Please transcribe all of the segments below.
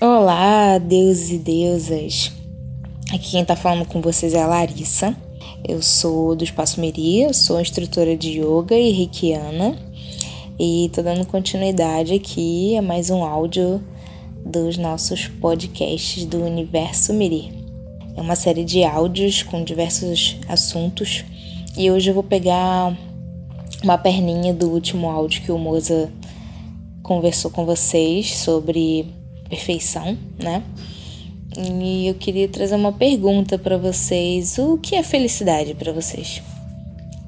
Olá, deuses e deusas. Aqui quem tá falando com vocês é a Larissa. Eu sou do Espaço Miri, sou instrutora de yoga e reikiana. E tô dando continuidade aqui a mais um áudio dos nossos podcasts do Universo Miri. É uma série de áudios com diversos assuntos. E hoje eu vou pegar uma perninha do último áudio que o Moza conversou com vocês sobre perfeição, né? E eu queria trazer uma pergunta para vocês: o que é felicidade para vocês?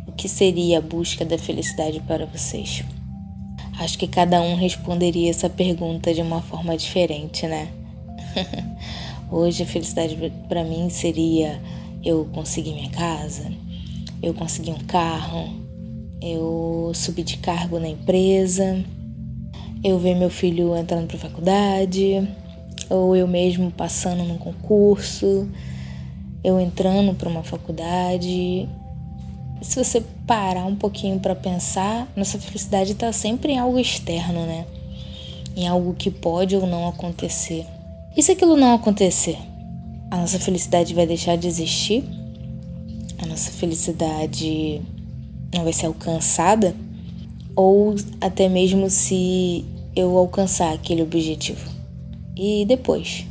O que seria a busca da felicidade para vocês? Acho que cada um responderia essa pergunta de uma forma diferente, né? Hoje a felicidade para mim seria eu conseguir minha casa, eu conseguir um carro, eu subir de cargo na empresa, eu ver meu filho entrando para faculdade, ou eu mesmo passando num concurso, eu entrando para uma faculdade. Se você parar um pouquinho para pensar, nossa felicidade está sempre em algo externo, né? Em algo que pode ou não acontecer. E se aquilo não acontecer? A nossa felicidade vai deixar de existir? A nossa felicidade não vai ser alcançada? Ou até mesmo se eu alcançar aquele objetivo. E depois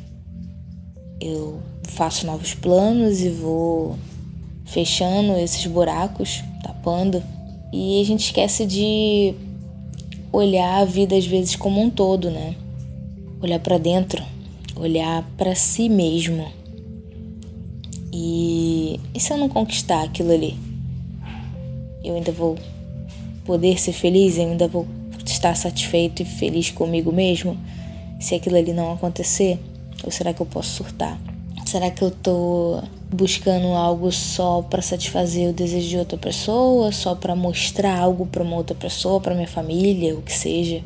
eu faço novos planos e vou fechando esses buracos, tapando, e a gente esquece de olhar a vida às vezes como um todo, né? Olhar para dentro, olhar para si mesmo. E, e se eu não conquistar aquilo ali? Eu ainda vou poder ser feliz e ainda vou estar satisfeito e feliz comigo mesmo se aquilo ali não acontecer? Ou será que eu posso surtar? Será que eu tô buscando algo só para satisfazer o desejo de outra pessoa, só para mostrar algo para uma outra pessoa, para minha família, o que seja?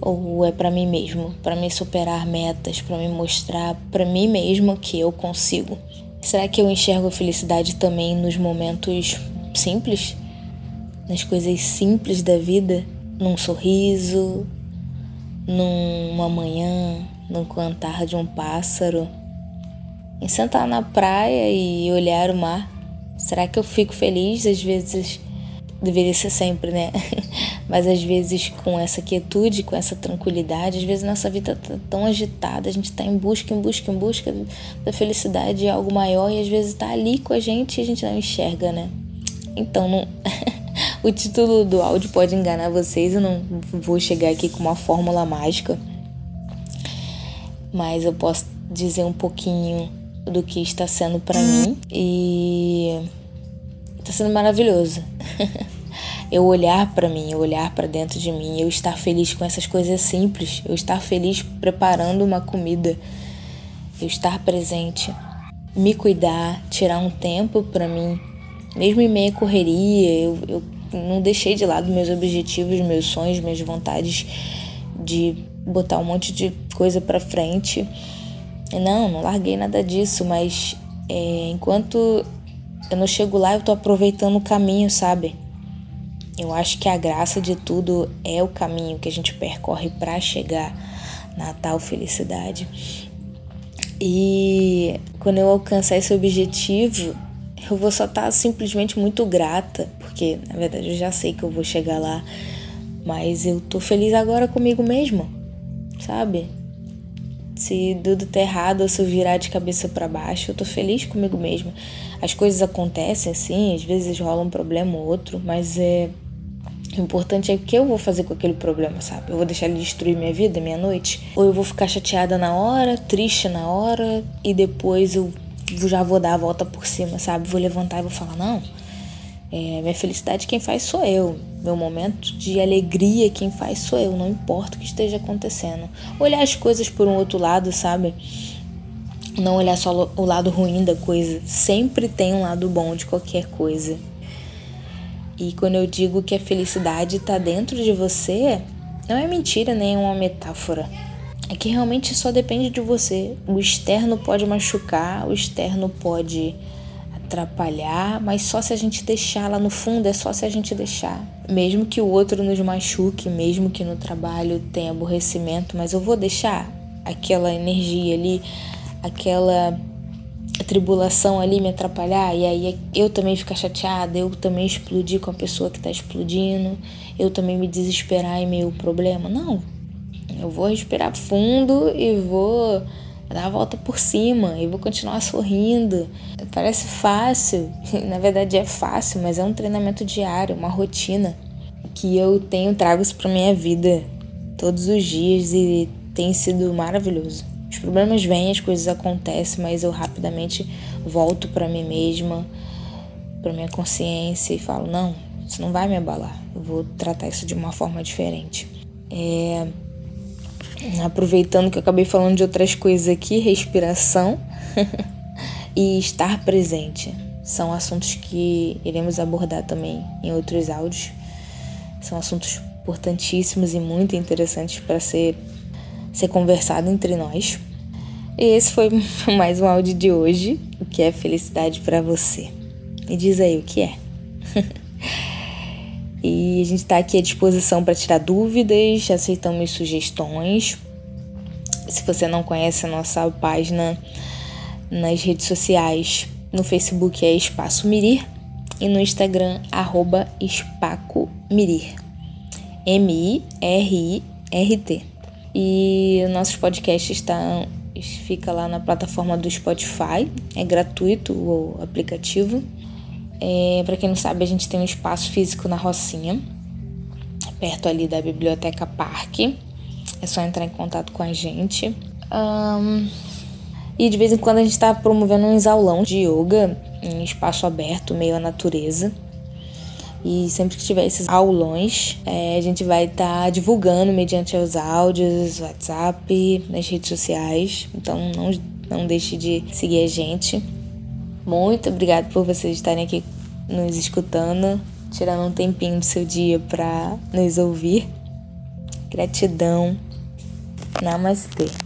Ou é para mim mesmo, para me superar metas, para me mostrar para mim mesmo que eu consigo? Será que eu enxergo a felicidade também nos momentos simples? Nas coisas simples da vida, num sorriso, numa manhã, num cantar de um pássaro, em sentar na praia e olhar o mar. Será que eu fico feliz? Às vezes deveria ser sempre, né? Mas às vezes com essa quietude, com essa tranquilidade, às vezes nossa vida tá tão agitada, a gente tá em busca, em busca, em busca da felicidade de algo maior e às vezes tá ali com a gente e a gente não enxerga, né? Então não O título do áudio pode enganar vocês, eu não vou chegar aqui com uma fórmula mágica, mas eu posso dizer um pouquinho do que está sendo para mim. E está sendo maravilhoso. eu olhar para mim, eu olhar para dentro de mim, eu estar feliz com essas coisas simples, eu estar feliz preparando uma comida, eu estar presente, me cuidar, tirar um tempo para mim, mesmo em meia correria, eu, eu não deixei de lado meus objetivos, meus sonhos, minhas vontades de botar um monte de coisa para frente. Não, não larguei nada disso, mas é, enquanto eu não chego lá, eu tô aproveitando o caminho, sabe? Eu acho que a graça de tudo é o caminho que a gente percorre para chegar na tal felicidade. E quando eu alcançar esse objetivo, eu vou só estar tá simplesmente muito grata, porque na verdade eu já sei que eu vou chegar lá, mas eu tô feliz agora comigo mesmo, sabe? Se tudo tá errado ou se eu virar de cabeça para baixo, eu tô feliz comigo mesmo. As coisas acontecem assim, às vezes rola um problema ou outro, mas é o importante é o que eu vou fazer com aquele problema, sabe? Eu vou deixar ele destruir minha vida, minha noite? Ou eu vou ficar chateada na hora, triste na hora, e depois eu já vou dar a volta por cima, sabe? Vou levantar e vou falar: não, é, minha felicidade quem faz sou eu. Meu momento de alegria quem faz sou eu. Não importa o que esteja acontecendo. Olhar as coisas por um outro lado, sabe? Não olhar só o lado ruim da coisa. Sempre tem um lado bom de qualquer coisa. E quando eu digo que a felicidade está dentro de você, não é mentira nem uma metáfora é que realmente só depende de você. O externo pode machucar, o externo pode atrapalhar, mas só se a gente deixar lá no fundo, é só se a gente deixar. Mesmo que o outro nos machuque, mesmo que no trabalho tenha aborrecimento, mas eu vou deixar. aquela energia ali, aquela tribulação ali me atrapalhar e aí eu também ficar chateada, eu também explodir com a pessoa que tá explodindo, eu também me desesperar e meio problema. Não. Eu vou respirar fundo e vou dar a volta por cima e vou continuar sorrindo. Parece fácil, na verdade é fácil, mas é um treinamento diário, uma rotina que eu tenho trago isso para minha vida todos os dias e tem sido maravilhoso. Os problemas vêm, as coisas acontecem, mas eu rapidamente volto para mim mesma, para minha consciência e falo: não, isso não vai me abalar. Eu vou tratar isso de uma forma diferente. É... Aproveitando que eu acabei falando de outras coisas aqui, respiração e estar presente são assuntos que iremos abordar também em outros áudios. São assuntos importantíssimos e muito interessantes para ser, ser conversado entre nós. E esse foi mais um áudio de hoje. O que é felicidade para você? Me diz aí o que é. e a gente está aqui à disposição para tirar dúvidas, aceitamos sugestões. Se você não conhece a nossa página nas redes sociais, no Facebook é Espaço Mirir e no Instagram, arroba Espaco Mirir. M-I-R-I-R-T. E nossos podcasts estão, fica lá na plataforma do Spotify, é gratuito o aplicativo. É, Para quem não sabe, a gente tem um espaço físico na Rocinha, perto ali da Biblioteca Parque. É só entrar em contato com a gente. Um, e de vez em quando a gente está promovendo uns aulão de yoga em espaço aberto, meio à natureza. E sempre que tiver esses aulões, é, a gente vai estar tá divulgando mediante os áudios, WhatsApp, nas redes sociais. Então não, não deixe de seguir a gente. Muito obrigada por vocês estarem aqui nos escutando, tirando um tempinho do seu dia para nos ouvir. Gratidão. Namastê.